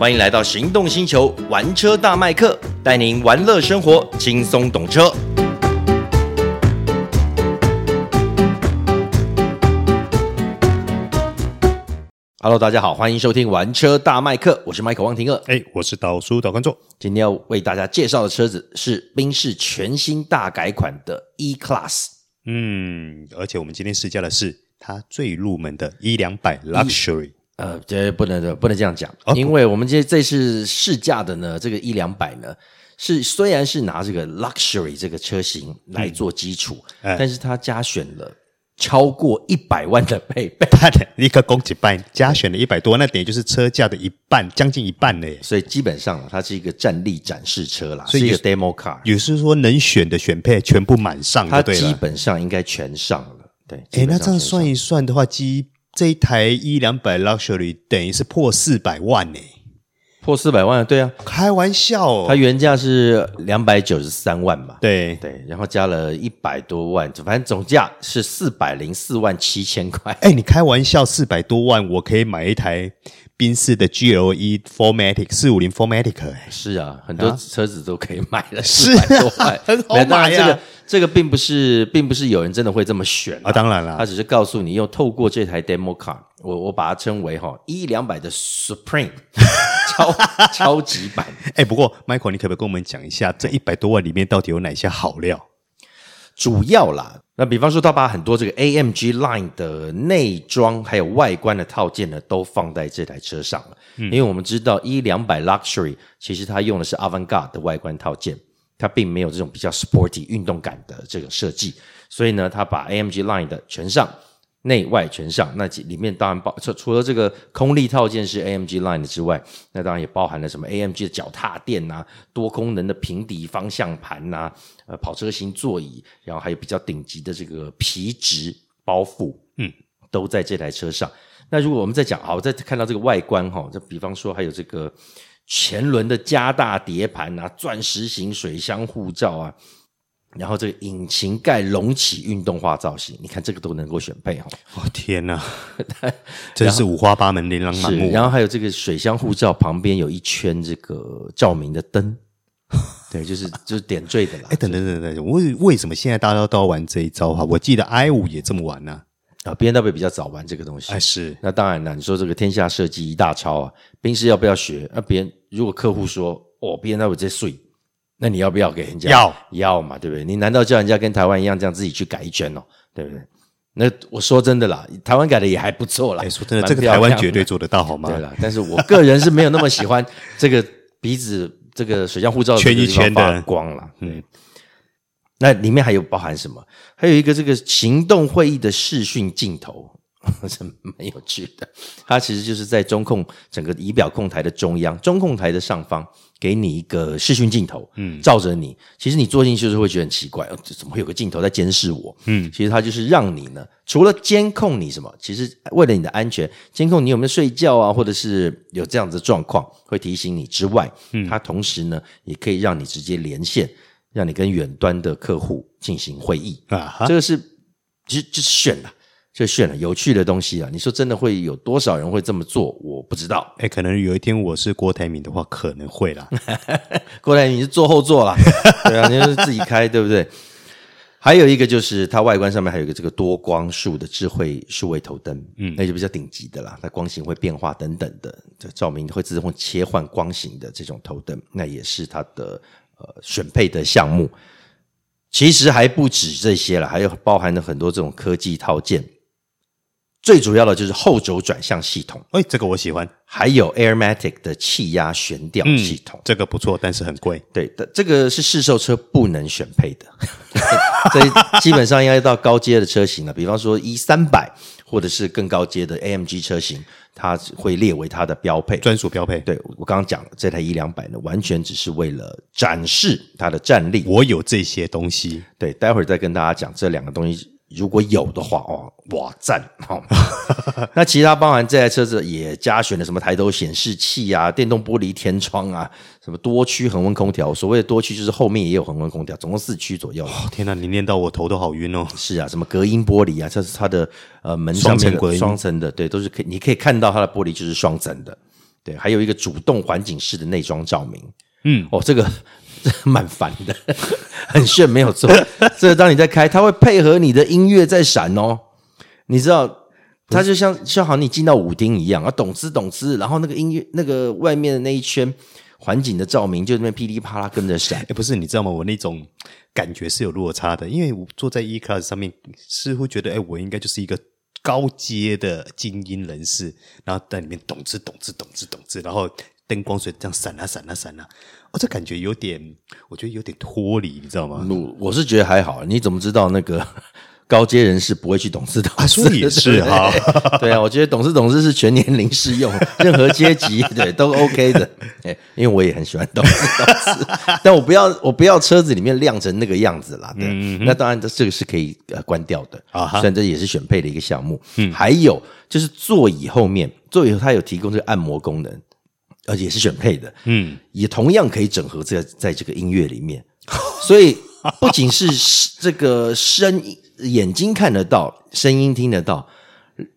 欢迎来到行动星球玩车大麦克，带您玩乐生活，轻松懂车。Hello，大家好，欢迎收听玩车大麦克，我是麦克汪廷乐，哎，我是导叔导观众。今天要为大家介绍的车子是宾士全新大改款的 E Class。嗯，而且我们今天试驾的是它最入门的 E 两百 Luxury。呃，这不能不能这样讲，哦、因为我们这这次试驾的呢，这个一两百呢，是虽然是拿这个 Luxury 这个车型来做基础，嗯、但是它加选了超过一百万的配备，一个供给半加选了一百多，那等于就是车价的一半，将近一半嘞。所以基本上它是一个战力展示车啦，所以是一个 demo car，也是说能选的选配全部满上它基本上应该全上了。对，哎，那这样算一算的话，基这一台一两百 Luxury 等于是破四百万呢，破四百万，对啊，开玩笑哦，它原价是两百九十三万嘛，对。对，然后加了一百多万，反正总价是四百零四万七千块。哎，你开玩笑，四百多万我可以买一台宾士的 GLE Formatic 四五零 Formatic，哎，是啊，很多车子都可以买了，四百多万，很好买呀。这个并不是，并不是有人真的会这么选啊！当然了，他只是告诉你，又透过这台 demo car，我我把它称为哈一两百的 Supreme 超超级版。哎，不过 Michael，你可不可以跟我们讲一下，这一百多万里面到底有哪些好料？主要啦，那比方说，他把很多这个 AMG Line 的内装还有外观的套件呢，都放在这台车上了。嗯，因为我们知道 E 两百 Luxury 其实它用的是 Avantgarde 的外观套件。它并没有这种比较 sporty 运动感的这个设计，所以呢，它把 AMG Line 的全上，内外全上。那里面当然包除除了这个空力套件是 AMG Line 的之外，那当然也包含了什么 AMG 的脚踏垫呐、啊，多功能的平底方向盘呐、啊，呃，跑车型座椅，然后还有比较顶级的这个皮质包覆，嗯，都在这台车上。那如果我们再讲，好，再看到这个外观哈，就比方说还有这个。前轮的加大碟盘啊，钻石型水箱护罩啊，然后这个引擎盖隆起运动化造型，你看这个都能够选配哈。哦天哪，真是五花八门，琳琅满目。然后还有这个水箱护罩旁边有一圈这个照明的灯，对，就是就是点缀的啦。哎，等等等等，为为什么现在大家都要玩这一招哈？我记得 i 五也这么玩呢、啊。啊，B N W 比较早玩这个东西，哎是。那当然了，你说这个天下设计一大抄啊，宾士要不要学？那别人如果客户说哦，B N W 这税，那你要不要给人家？要要嘛，对不对？你难道叫人家跟台湾一样这样自己去改一圈哦？对不对？那我说真的啦，台湾改的也还不错啦。哎，说真的，这个台湾绝对做得到，好吗？对啦，但是我个人是没有那么喜欢这个鼻子这个水箱护照圈一圈的光了，嗯。那里面还有包含什么？还有一个这个行动会议的视讯镜头，是蛮有趣的。它其实就是在中控整个仪表控台的中央，中控台的上方，给你一个视讯镜头，嗯，照着你。其实你坐进去就是会觉得很奇怪，哦，怎么会有个镜头在监视我？嗯，其实它就是让你呢，除了监控你什么，其实为了你的安全，监控你有没有睡觉啊，或者是有这样子的状况，会提醒你之外，嗯，它同时呢，也可以让你直接连线。让你跟远端的客户进行会议啊，这个是其实就是选了，就炫了，有趣的东西啊！你说真的会有多少人会这么做？我不知道。哎，可能有一天我是郭台铭的话，可能会啦。郭台铭是坐后座啦，对啊，你就是自己开，对不对？还有一个就是它外观上面还有一个这个多光束的智慧数位头灯，嗯，那就比较顶级的啦，它光型会变化等等的，这照明会自动切换光型的这种头灯，那也是它的。呃，选配的项目其实还不止这些了，还有包含了很多这种科技套件。最主要的就是后轴转向系统，哎，这个我喜欢。还有 Airmatic 的气压悬吊系统，嗯，这个不错，但是很贵。对的，这个是市售车不能选配的，所以基本上应该到高阶的车型了，比方说 E 三百或者是更高阶的 AMG 车型。它会列为它的标配，专属标配。对，我刚刚讲了，这台 E 两百呢，完全只是为了展示它的战力。我有这些东西，对，待会儿再跟大家讲这两个东西。如果有的话，哦，哇赞！哦、那其他包含这台车子也加选了什么抬头显示器啊、电动玻璃天窗啊、什么多区恒温空调。所谓的多区就是后面也有恒温空调，总共四区左右。哦、天哪，你念到我头都好晕哦。是啊，什么隔音玻璃啊，这是它的呃门上面的双层的，对，都是可以，你可以看到它的玻璃就是双层的。对，还有一个主动环境式的内装照明。嗯，哦，这个这 蛮烦的，很炫，没有错。这个当你在开，它会配合你的音乐在闪哦。你知道，它就像就好像你进到舞厅一样啊，咚哧咚哧，然后那个音乐，那个外面的那一圈环境的照明就那边噼里啪啦跟着闪。哎，不是，你知道吗？我那种感觉是有落差的，因为我坐在 E Class 上面，似乎觉得，哎，我应该就是一个高阶的精英人士，然后在里面咚哧咚哧咚哧咚哧，然后。灯光水这样闪啊闪啊闪啊，哦，这感觉有点，我觉得有点脱离，你知道吗？我我是觉得还好，你怎么知道那个 高阶人士不会去董事董事？说也是哈，对啊，我觉得董事董事是全年龄适用，任何阶级对都 OK 的。哎，因为我也很喜欢董事董事，但我不要我不要车子里面亮成那个样子啦。对，嗯、那当然这这个是可以呃关掉的啊，虽然这也是选配的一个项目。嗯，还有就是座椅后面，座椅它有提供这个按摩功能。而且也是选配的，嗯，也同样可以整合在在这个音乐里面，所以不仅是这个声眼睛看得到，声音听得到，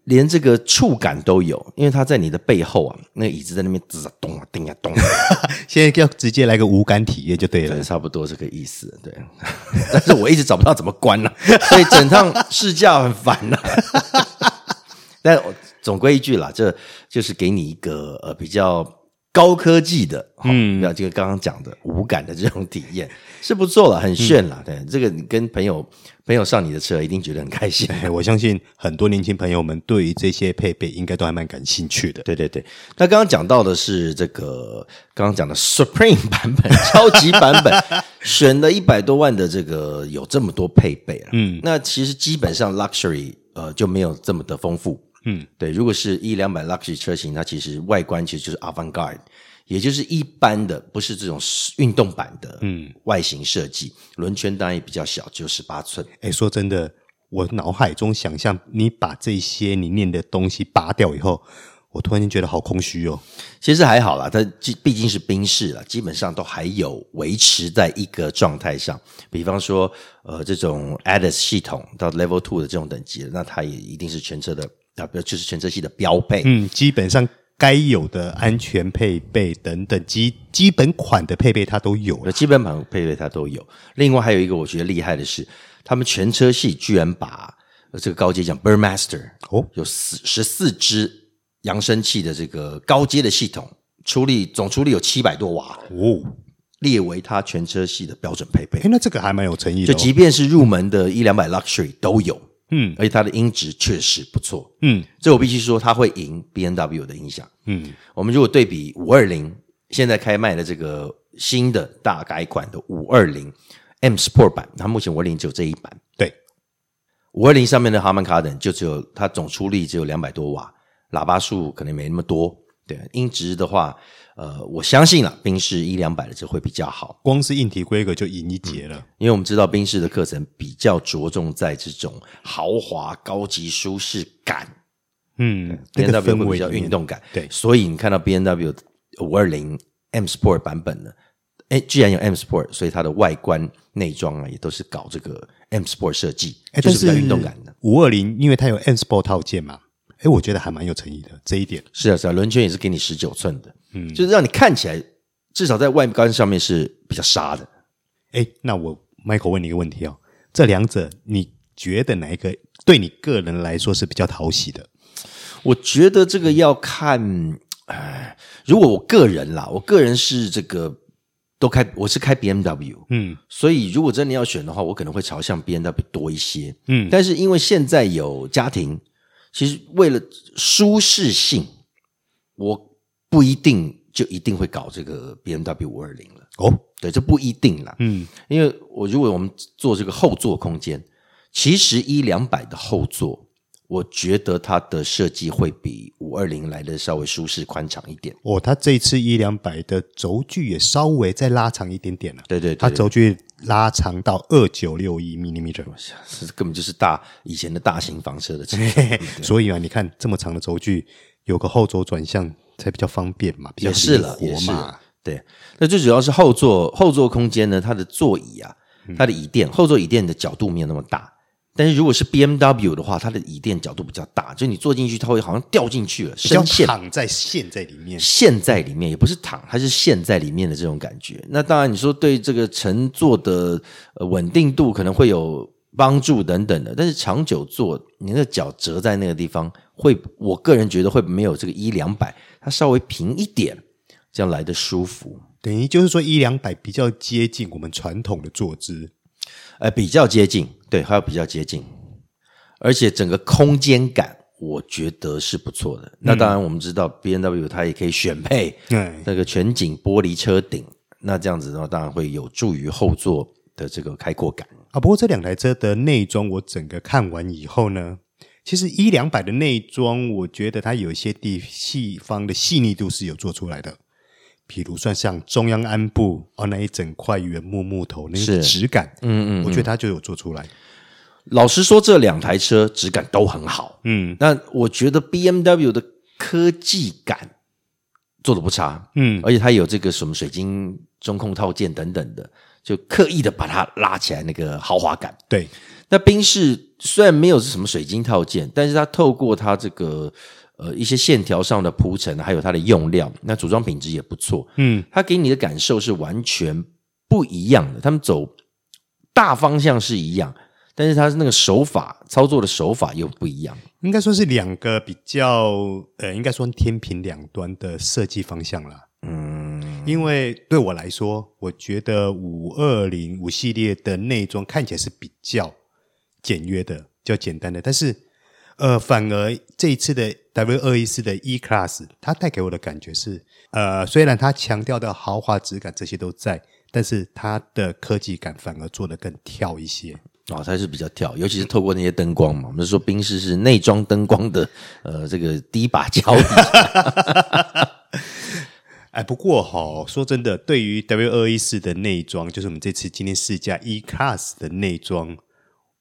连这个触感都有，因为它在你的背后啊，那个椅子在那边吱啊咚啊叮啊咚，现在要直接来个无感体验就对了，差不多这个意思，对。但是我一直找不到怎么关了，所以整趟试驾很烦了。但总归一句啦，这就是给你一个呃比较。高科技的，嗯，要这个刚刚讲的无感的这种体验 是不错了，很炫了。对，这个你跟朋友朋友上你的车，一定觉得很开心。我相信很多年轻朋友们对于这些配备应该都还蛮感兴趣的。对对对，那刚刚讲到的是这个刚刚讲的 Supreme 版本，超级版本，选了一百多万的这个有这么多配备了。嗯，那其实基本上 Luxury 呃就没有这么的丰富。嗯，对，如果是一两百 Luxury 车型，它其实外观其实就是 Avant-Garde，也就是一般的，不是这种运动版的，嗯，外形设计，轮圈当然也比较小，只有十八寸。哎，说真的，我脑海中想象你把这些你念的东西拔掉以后，我突然间觉得好空虚哦。其实还好啦，它毕竟是宾士啦，基本上都还有维持在一个状态上。比方说，呃，这种 ADAS 系统到 Level Two 的这种等级，那它也一定是全车的。啊，不就是全车系的标配，嗯，基本上该有的安全配备等等基基本款的配备它都有了，基本款配备它都有。另外还有一个我觉得厉害的是，他们全车系居然把这个高阶讲 Burmaster 哦，有四十四支扬声器的这个高阶的系统，出力总出力有七百多瓦哦，列为它全车系的标准配备。诶，那这个还蛮有诚意的，就即便是入门的一两百 Luxury 都有。嗯，而且它的音质确实不错。嗯，这我必须说，它会赢 B N W 的音响。嗯，我们如果对比五二零现在开卖的这个新的大改款的五二零 M Sport 版，它目前五二零只有这一版。对，五二零上面的 Harman Kardon 就只有它总出力只有两百多瓦，喇叭数可能没那么多。对，音质的话。呃，我相信了，宾士一两百的就会比较好，光是硬体规格就赢一截了。嗯，因为我们知道宾士的课程比较着重在这种豪华、高级、舒适感，嗯，B N W 会比较运动感，对，所以你看到 B N W 五二零 M Sport 版本呢，哎，居然有 M Sport，所以它的外观内装啊也都是搞这个 M Sport 设计，诶就是比较运动感的。五二零因为它有 M Sport 套件嘛。哎，我觉得还蛮有诚意的这一点。是啊，是啊，轮圈也是给你十九寸的，嗯，就是让你看起来至少在外观上面是比较沙的。哎，那我 Michael 问你一个问题哦，这两者你觉得哪一个对你个人来说是比较讨喜的？我觉得这个要看，哎，如果我个人啦，我个人是这个都开，我是开 BMW，嗯，所以如果真的要选的话，我可能会朝向 BMW 多一些，嗯，但是因为现在有家庭。其实为了舒适性，我不一定就一定会搞这个 BMW 五二零了。哦，对，这不一定啦。嗯，因为我如果我们做这个后座空间，其实一两百的后座，我觉得它的设计会比五二零来的稍微舒适宽敞一点。哦，它这次一两百的轴距也稍微再拉长一点点了。对对，对，它轴距。拉长到二九六一 millimeter，是根本就是大以前的大型房车的车。所以啊，你看这么长的轴距，有个后轴转向才比较方便嘛，比较灵活嘛。对，那最主要是后座后座空间呢，它的座椅啊，它的椅垫后座椅垫的角度没有那么大，但是如果是 BMW 的话，它的椅垫角度比较大，就你坐进去，它会好像掉进去了，深陷躺在陷在里面，陷在里面也不是躺，它是陷在里面的这种感觉。那当然，你说对这个乘坐的稳定度可能会有帮助等等的，但是长久坐，你的脚折在那个地方，会我个人觉得会没有这个一两百它稍微平一点，这样来的舒服。等于就是说一两百比较接近我们传统的坐姿。呃，比较接近，对，还有比较接近，而且整个空间感，我觉得是不错的。嗯、那当然，我们知道 B N W 它也可以选配那个全景玻璃车顶，那这样子的话，当然会有助于后座的这个开阔感啊。不过这两台车的内装，我整个看完以后呢，其实一两百的内装，我觉得它有一些地细方的细腻度是有做出来的。比如算像中央安部哦，那一整块原木木头那个质感，嗯，嗯嗯，我觉得它就有做出来。老实说，这两台车质感都很好，嗯，那我觉得 BMW 的科技感做的不差，嗯，而且它有这个什么水晶中控套件等等的，就刻意的把它拉起来那个豪华感。对，那宾士虽然没有是什么水晶套件，但是它透过它这个。呃，一些线条上的铺陈，还有它的用料，那组装品质也不错。嗯，它给你的感受是完全不一样的。他们走大方向是一样，但是它是那个手法操作的手法又不一样。应该说是两个比较，呃，应该说天平两端的设计方向啦。嗯，因为对我来说，我觉得五二零五系列的内装看起来是比较简约的，较简单的，但是。呃，反而这一次的 W 二一四的 E Class，它带给我的感觉是，呃，虽然它强调的豪华质感这些都在，但是它的科技感反而做得更跳一些。哦，它是比较跳，尤其是透过那些灯光嘛。我们说宾士是内装灯光的，呃，这个第一把交椅。哎，不过哈、哦，说真的，对于 W 二一四的内装，就是我们这次今天试驾 E Class 的内装。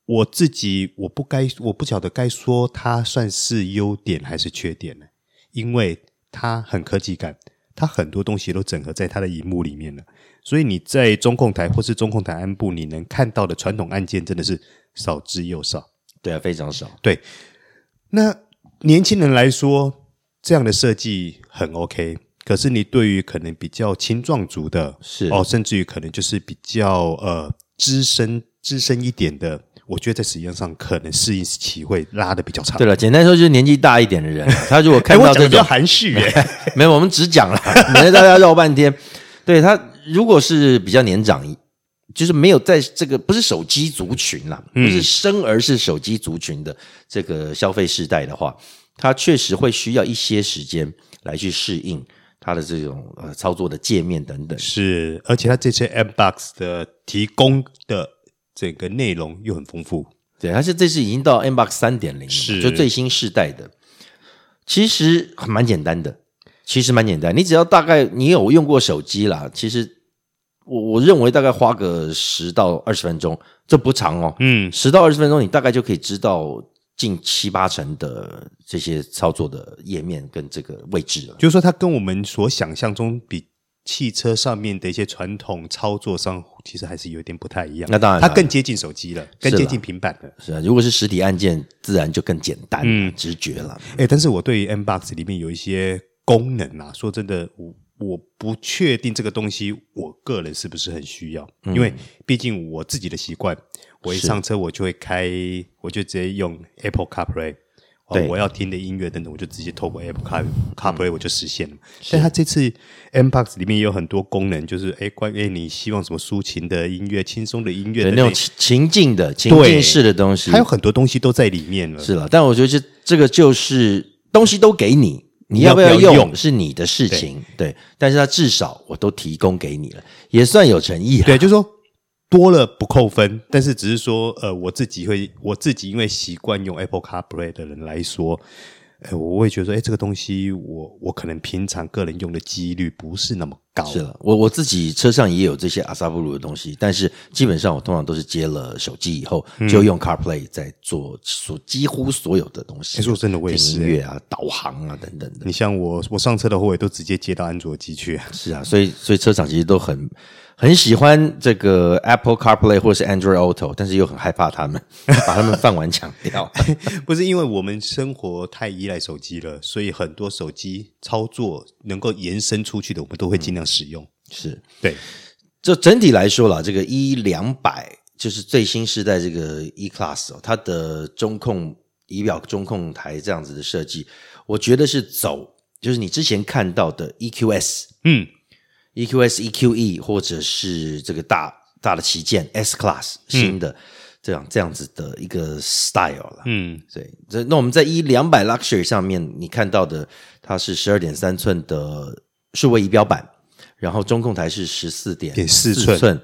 我自己我不该我不晓得该说它算是优点还是缺点呢？因为它很科技感，它很多东西都整合在它的荧幕里面了，所以你在中控台或是中控台安部，你能看到的传统按键真的是少之又少。对啊，非常少。对，那年轻人来说，这样的设计很 OK。可是你对于可能比较青壮族的，是哦，甚至于可能就是比较呃资深资深一点的。我觉得在实际上可能适应期会拉的比较长。对了，简单说就是年纪大一点的人，他如果看到这种，比较含蓄耶，没有，我们只讲了，免得大家绕半天。对，他如果是比较年长，就是没有在这个不是手机族群啦，不是生而是手机族群的这个消费世代的话，他确实会需要一些时间来去适应他的这种呃操作的界面等等。是，而且他这些 M box 的提供的。整个内容又很丰富，对，而且这次已经到 Mbox 三点零，是。就最新世代的，其实蛮简单的，其实蛮简单，你只要大概你有用过手机啦，其实我我认为大概花个十到二十分钟，这不长哦，嗯，十到二十分钟你大概就可以知道近七八成的这些操作的页面跟这个位置了，就是说它跟我们所想象中比。汽车上面的一些传统操作上，其实还是有点不太一样。那当然，它更接近手机了，更接近平板了。是啊，如果是实体按键，自然就更简单、嗯、直觉了。哎、欸，但是我对于 M Box 里面有一些功能啊，说真的，我我不确定这个东西，我个人是不是很需要？嗯、因为毕竟我自己的习惯，我一上车我就会开，我就直接用 Apple CarPlay。对，我要听的音乐等等，我就直接透过 Apple Car CarPlay 我就实现了。但它这次 M Box 里面也有很多功能，就是哎关于你希望什么抒情的音乐、轻松的音乐的那种情境的情境式的东西，还有很多东西都在里面了。是了，但我觉得这这个就是东西都给你，你要不要用是你的事情。对，对，但是它至少我都提供给你了，也算有诚意啊。对，就是说。多了不扣分，但是只是说，呃，我自己会，我自己因为习惯用 Apple CarPlay 的人来说，呃，我会觉得说，哎，这个东西我我可能平常个人用的几率不是那么高。是了，我我自己车上也有这些阿萨布鲁的东西，但是基本上我通常都是接了手机以后，嗯、就用 CarPlay 在做所几乎所有的东西。说真的，我也是音乐啊、导航啊等等的。你像我，我上车的话，我也都直接接到安卓机去。是啊，所以所以车厂其实都很。很喜欢这个 Apple CarPlay 或者是 Android Auto，但是又很害怕他们 把他们饭碗抢掉。不是因为我们生活太依赖手机了，所以很多手机操作能够延伸出去的，我们都会尽量使用。嗯、是对，就整体来说啦，这个 E 两百就是最新世代这个 E Class 哦，它的中控仪表中控台这样子的设计，我觉得是走就是你之前看到的 EQS，嗯。EQS、EQE 或者是这个大大的旗舰 S Class 新的这样、嗯、这样子的一个 style 了，嗯，对，这那我们在一两百 Luxury 上面你看到的，它是十二点三寸的数位仪表板，然后中控台是十四点四寸，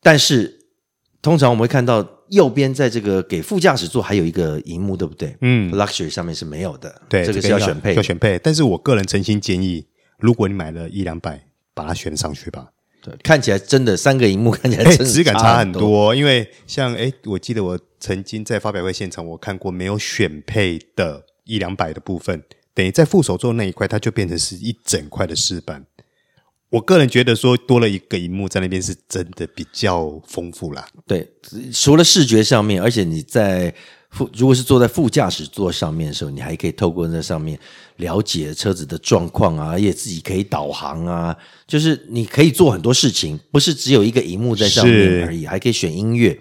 但是通常我们会看到右边在这个给副驾驶座还有一个荧幕，对不对？嗯，Luxury 上面是没有的，对，这个是要选配，要选配。但是我个人诚心建议，如果你买了一两百。把它选上去吧。对，看起来真的三个荧幕 看起来真的质感差很多。因为像诶，我记得我曾经在发表会现场，我看过没有选配的一两百的部分，等于在副手座那一块，它就变成是一整块的饰板。我个人觉得说多了一个荧幕在那边是真的比较丰富啦。对，除了视觉上面，而且你在。副如果是坐在副驾驶座上面的时候，你还可以透过那上面了解车子的状况啊，也自己可以导航啊，就是你可以做很多事情，不是只有一个荧幕在上面而已，还可以选音乐，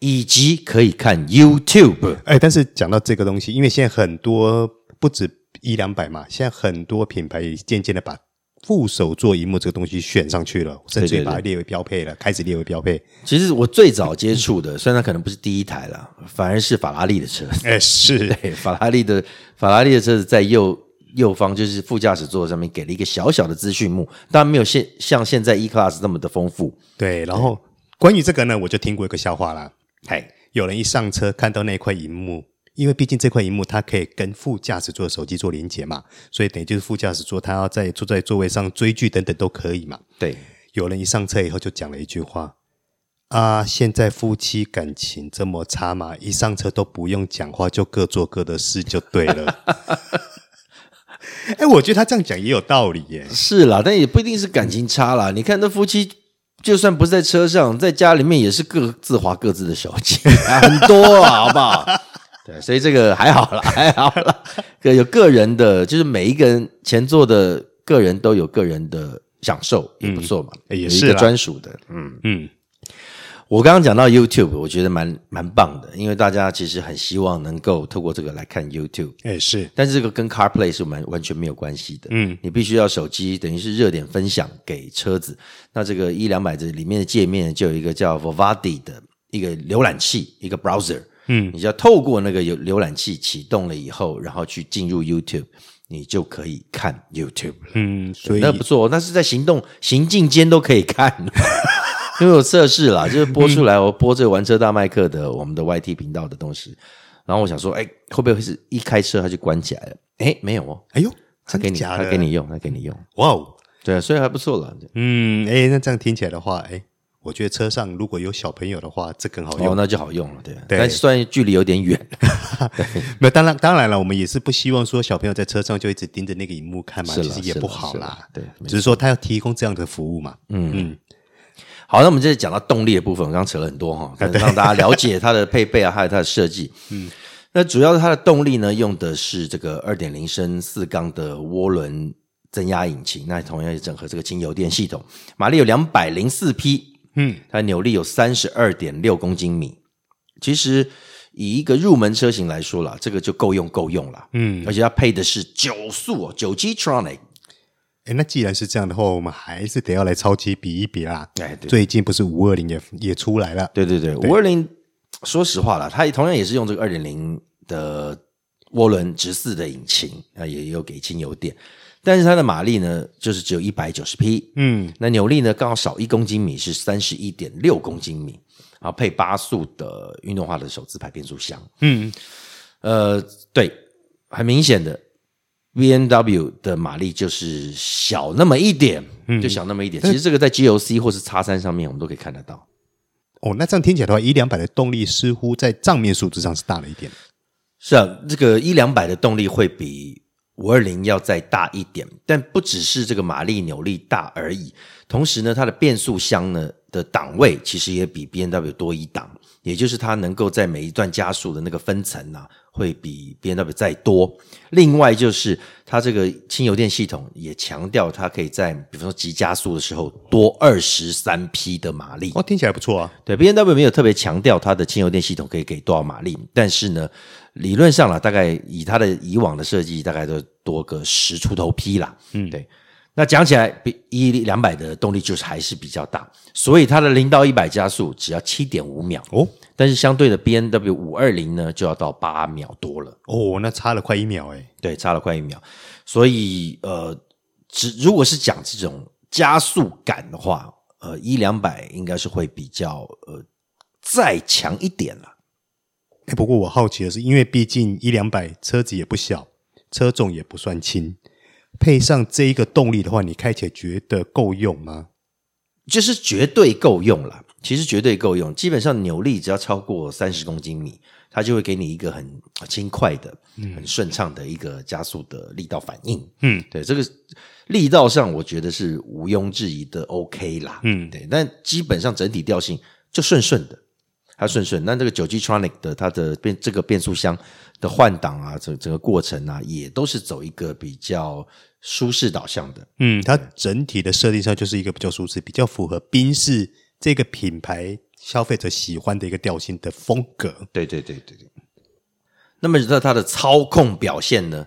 以及可以看 YouTube。哎，但是讲到这个东西，因为现在很多不止一两百嘛，现在很多品牌也渐渐的把。副手座荧幕这个东西选上去了，甚至于把它列为标配了，开始列为标配。其实我最早接触的，虽然它可能不是第一台了，反而是法拉利的车。哎，是 对法拉利的法拉利的车子在右右方，就是副驾驶座上面给了一个小小的资讯幕，当然没有现像现在 E Class 那么的丰富。对，然后关于这个呢，我就听过一个笑话啦。哎，有人一上车看到那块荧幕。因为毕竟这块荧幕它可以跟副驾驶座的手机做连接嘛，所以等于就是副驾驶座他要在坐在座位上追剧等等都可以嘛。对，有人一上车以后就讲了一句话：“啊，现在夫妻感情这么差嘛，一上车都不用讲话，就各做各的事就对了。”哎，我觉得他这样讲也有道理耶。是啦，但也不一定是感情差啦。你看那夫妻，就算不是在车上，在家里面也是各自划各自的手机，很多啊，好不好？对，所以这个还好啦，还好啦。有个人的，就是每一个人前座的个人都有个人的享受，也不错嘛，嗯、也是一个专属的。嗯嗯，我刚刚讲到 YouTube，我觉得蛮蛮棒的，因为大家其实很希望能够透过这个来看 YouTube。哎，是，但是这个跟 CarPlay 是完完全没有关系的。嗯，你必须要手机，等于是热点分享给车子。那这个一两百这里面的界面就有一个叫 Vivaldi 的一个浏览器，一个 browser。嗯，你只要透过那个有浏览器启动了以后，然后去进入 YouTube，你就可以看 YouTube 了。嗯，所以那不错，那是在行动行进间都可以看，因为我测试啦，就是播出来，我播这个玩车大麦克的我们的 YT 频道的东西，然后我想说，哎，会不会是一开车它就关起来了？哎，没有哦，哎呦，他给你，他给你用，他给你用，哇哦，对啊，所以还不错了。嗯，哎，那这样听起来的话，哎。我觉得车上如果有小朋友的话，这更好用。哦，那就好用了，对。对，但虽然距离有点远。没有，当然，当然了，我们也是不希望说小朋友在车上就一直盯着那个荧幕看嘛，其实也不好啦。对，只是说他要提供这样的服务嘛。嗯嗯。好，那我们这里讲到动力的部分，我刚刚扯了很多哈，让大家了解它的配备啊，还有它的设计。嗯。那主要是它的动力呢，用的是这个二点零升四缸的涡轮增压引擎，那同样也整合这个轻油电系统，马力有两百零四匹。嗯，它扭力有三十二点六公斤米，其实以一个入门车型来说啦，这个就够用够用了。嗯，而且它配的是九速哦，九 G-tronic。哎，那既然是这样的话，我们还是得要来超级比一比啦。哎，对，最近不是五二零也也出来了？对对对，五二零，说实话啦，它同样也是用这个二点零的涡轮直四的引擎啊，也有给轻油电。但是它的马力呢，就是只有一百九十匹，嗯，那扭力呢，刚好少一公斤米，是三十一点六公斤米，然后配八速的运动化的手自排变速箱，嗯，呃，对，很明显的，B N W 的马力就是小那么一点，嗯、就小那么一点。其实这个在 G O C 或是叉三上面，我们都可以看得到。哦，那这样听起来的话，一两百的动力似乎在账面数字上是大了一点。是啊，这个一两百的动力会比五二零要再大一点，但不只是这个马力扭力大而已。同时呢，它的变速箱呢的档位其实也比 B N W 多一档，也就是它能够在每一段加速的那个分层啊。会比 B N W 再多。另外就是它这个轻油电系统也强调，它可以在比方说急加速的时候多二十三匹的马力。哦，听起来不错啊。对，B N W 没有特别强调它的轻油电系统可以给多少马力，但是呢，理论上啦，大概以它的以往的设计，大概都多个十出头匹啦。嗯，对。那讲起来，比一两百的动力就是还是比较大，所以它的零到一百加速只要七点五秒哦。但是相对的 B N W 五二零呢就要到八秒多了哦，那差了快一秒诶。对，差了快一秒。所以呃，只如果是讲这种加速感的话，呃，一两百应该是会比较呃再强一点了。哎，不过我好奇的是，因为毕竟一两百车子也不小，车重也不算轻。配上这一个动力的话，你开起来觉得够用吗？就是绝对够用了，其实绝对够用。基本上扭力只要超过三十公斤米，它就会给你一个很轻快的、很顺畅的一个加速的力道反应。嗯，对，这个力道上我觉得是毋庸置疑的，OK 啦。嗯，对，但基本上整体调性就顺顺的。它顺顺，那这个九 G Tronic 的它的变这个变速箱的换挡啊，整整个过程啊，也都是走一个比较舒适导向的。嗯，它整体的设定上就是一个比较舒适、比较符合宾士这个品牌消费者喜欢的一个调性的风格。对对对对对。那么在它的操控表现呢？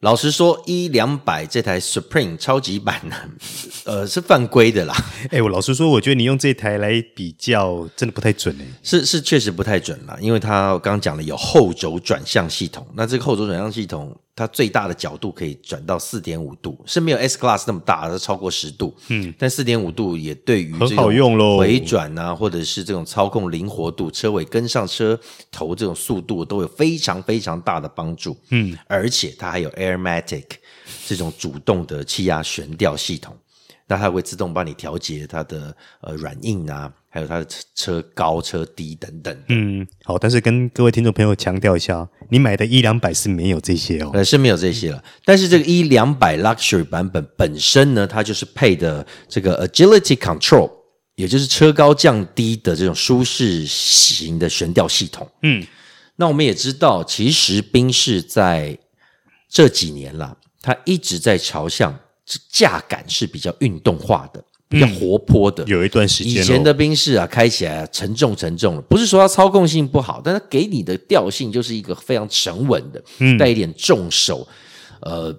老实说，一两百这台 Supreme 超级版呢，呃，是犯规的啦。哎，我老实说，我觉得你用这台来比较，真的不太准哎。是是，确实不太准啦，因为它刚讲了有后轴转向系统，那这个后轴转向系统。它最大的角度可以转到四点五度，是没有 S Class 那么大，它超过十度。嗯，但四点五度也对于这种回转啊，或者是这种操控灵活度、车尾跟上车头这种速度都有非常非常大的帮助。嗯，而且它还有 Airmatic 这种主动的气压悬吊系统，那它会自动帮你调节它的呃软硬啊。还有它的车高车低等等，嗯，好，但是跟各位听众朋友强调一下，你买的一两百是没有这些哦，呃，是没有这些了。但是这个一两百 Luxury 版本本身呢，它就是配的这个 Agility Control，也就是车高降低的这种舒适型的悬吊系统。嗯，那我们也知道，其实宾士在这几年啦，它一直在朝向驾感是比较运动化的。比较活泼的，有一段时间，以前的宾士啊，开起来沉重沉重的，不是说它操控性不好，但它给你的调性就是一个非常沉稳的，嗯，带一点重手。呃，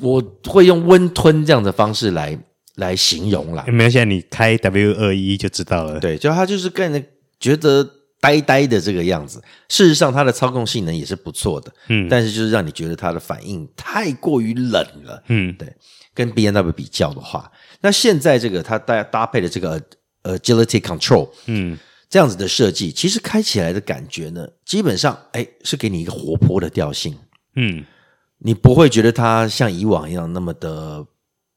我会用温吞这样的方式来来形容啦。没有，现在你开 W 二一就知道了。对，就它就是给人觉得呆呆的这个样子。事实上，它的操控性能也是不错的，嗯，但是就是让你觉得它的反应太过于冷了，嗯，对。跟 B N W 比较的话。那现在这个它搭搭配的这个 Agility Control，嗯，这样子的设计，其实开起来的感觉呢，基本上哎是给你一个活泼的调性，嗯，你不会觉得它像以往一样那么的。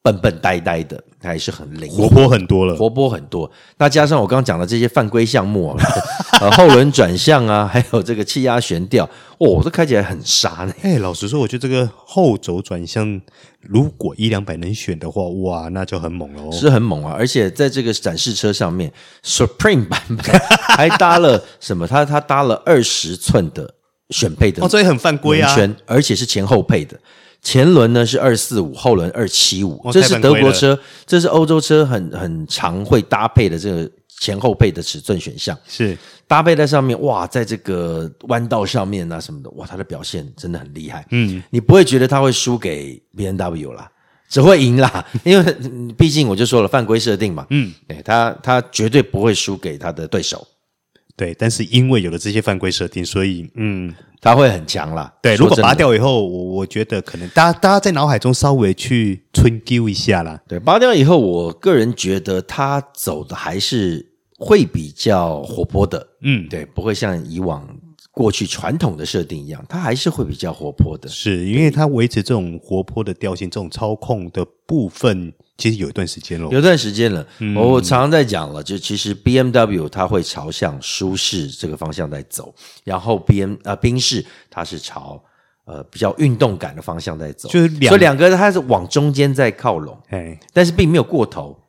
笨笨呆呆的，还是很灵活，活泼很多了，活泼很多。那加上我刚刚讲的这些犯规项目啊，呃，后轮转向啊，还有这个气压悬吊，哦，这开起来很杀呢。哎，老实说，我觉得这个后轴转向，如果一两百能选的话，哇，那就很猛了哦，是很猛啊！而且在这个展示车上面，Supreme 版本 还搭了什么？它它搭了二十寸的选配的，哦，这也很犯规啊，而且是前后配的。前轮呢是二四五，后轮二七五，这是德国车，这是欧洲车很很常会搭配的这个前后配的尺寸选项，是。搭配在上面哇，在这个弯道上面啊什么的哇，它的表现真的很厉害，嗯，你不会觉得它会输给 B N W 啦，只会赢啦，因为毕竟我就说了犯规设定嘛，嗯，对，他他绝对不会输给他的对手。对，但是因为有了这些犯规设定，所以嗯，它会很强啦。对，如果拔掉以后，我我觉得可能大家大家在脑海中稍微去春丢一下啦。对，拔掉以后，我个人觉得它走的还是会比较活泼的。嗯，对，不会像以往过去传统的设定一样，它还是会比较活泼的。是因为它维持这种活泼的调性，这种操控的部分，其实有一段时间了，有段时间了。嗯、我常常在讲了，就其实 BMW 它会朝向舒适这个方向在走，然后 B M 啊宾士它是朝呃比较运动感的方向在走，就是两所以两个它是往中间在靠拢，哎，但是并没有过头。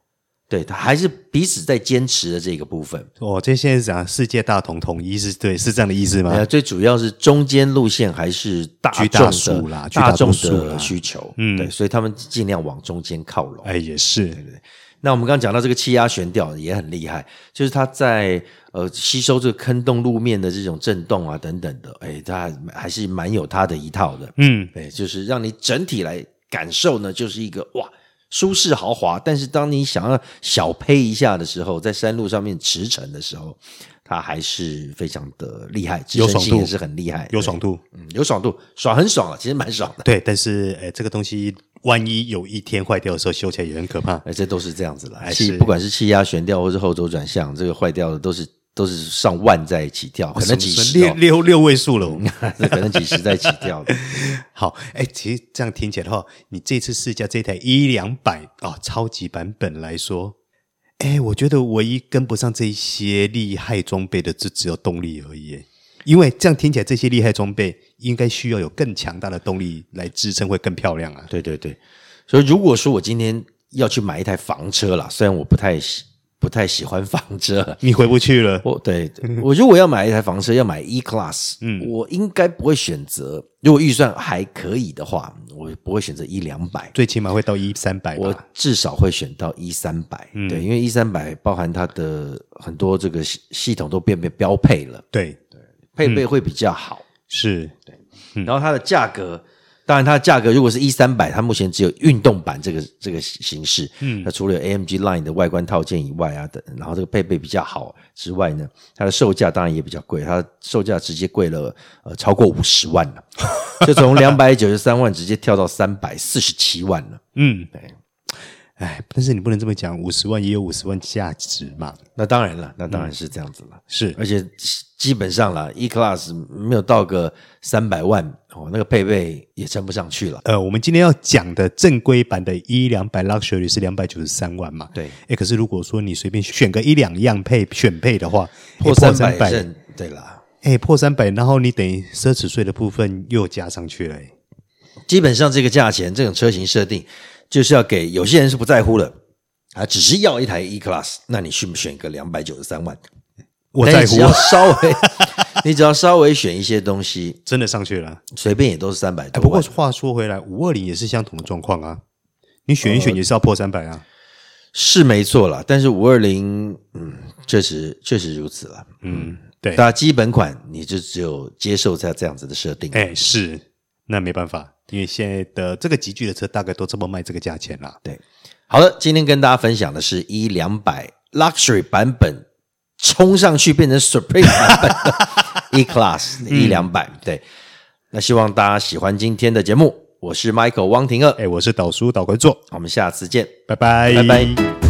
对，他还是彼此在坚持的这个部分。哦，这现在讲世界大同统一是对，是这样的意思吗？呃，最主要是中间路线还是大众的啦，大众的需求。嗯，对，所以他们尽量往中间靠拢。哎，也是，对对。那我们刚刚讲到这个气压悬吊也很厉害，就是它在呃吸收这个坑洞路面的这种震动啊等等的，哎，它还是蛮有它的一套的。嗯，对，就是让你整体来感受呢，就是一个哇。舒适豪华，但是当你想要小配一下的时候，在山路上面驰骋的时候，它还是非常的厉害，有爽度也是很厉害，有爽度，嗯，有爽度，爽很爽啊，其实蛮爽的。对，但是诶，这个东西万一有一天坏掉的时候，修起来也很可怕。哎，这都是这样子了，气不管是气压悬吊或是后轴转向，这个坏掉的都是。都是上万在起跳，可能几十、哦、六六六位数了，可能几十在起跳的。好，哎，其实这样听起来的话，你这次试驾这台一两百啊超级版本来说，哎，我觉得唯一跟不上这些厉害装备的，就只有动力而已。因为这样听起来，这些厉害装备应该需要有更强大的动力来支撑，会更漂亮啊。对对对，所以如果说我今天要去买一台房车啦，虽然我不太喜。不太喜欢房车，你回不去了。我对，我如果要买一台房车，要买 E Class，嗯，我应该不会选择。如果预算还可以的话，我不会选择一两百，最起码会到一三百。我至少会选到一三百，对，因为一三百包含它的很多这个系系统都变变标配了，对。对，配备会比较好，嗯、是。对，然后它的价格。当然，它的价格如果是一三百，它目前只有运动版这个这个形式。嗯，它除了有 AMG Line 的外观套件以外啊等，然后这个配备比较好之外呢，它的售价当然也比较贵，它售价直接贵了呃超过五十万了，就从两百九十三万直接跳到三百四十七万了。嗯，对。哎，但是你不能这么讲，五十万也有五十万价值嘛。那当然了，那当然是这样子了。嗯、是，而且基本上了，E Class 没有到个三百万哦，那个配备也撑不上去了。呃，我们今天要讲的正规版的一两百 Luxury 是两百九十三万嘛？对。哎，可是如果说你随便选个一两样配选配的话，破三百，对了，哎，破三百，然后你等于奢侈税的部分又加上去了。基本上这个价钱，这种车型设定。就是要给有些人是不在乎的啊，只是要一台 E Class，那你选不选个两百九十三万？我在乎，只要稍微，你只要稍微选一些东西，真的上去了，随便也都是三百多万。不过话说回来，五二零也是相同的状况啊，你选一选也是要破三百啊，呃、是没错啦。但是五二零，嗯，确实确实如此了，嗯，对，那基本款你就只有接受在这样子的设定，哎，是，那没办法。因为现在的这个级距的车大概都这么卖这个价钱啦。对，好的，今天跟大家分享的是一两百 Luxury 版本冲上去变成 Supreme 版本的 E Class 一两百。对，那希望大家喜欢今天的节目。我是 Michael 汪廷乐，哎，我是导叔导回座，我们下次见，拜拜，拜拜。